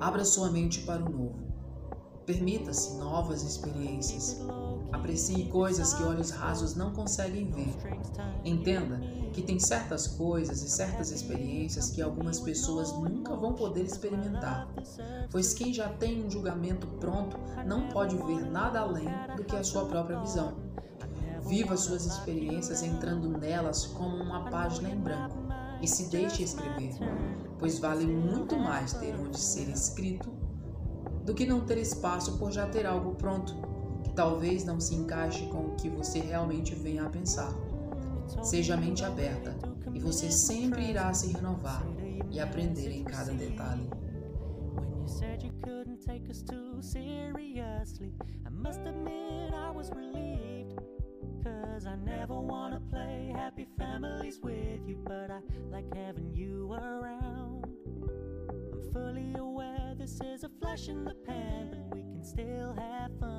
Abra sua mente para o novo. Permita-se novas experiências. Aprecie coisas que olhos rasos não conseguem ver. Entenda que tem certas coisas e certas experiências que algumas pessoas nunca vão poder experimentar, pois quem já tem um julgamento pronto não pode ver nada além do que a sua própria visão. Viva suas experiências entrando nelas como uma página em branco e se deixe escrever, pois vale muito mais ter onde ser escrito do que não ter espaço por já ter algo pronto, que talvez não se encaixe com o que você realmente venha a pensar. Seja mente aberta e você sempre irá se renovar e aprender em cada detalhe. Cause I never wanna play happy families with you, but I like having you around. I'm fully aware this is a flash in the pan, but we can still have fun.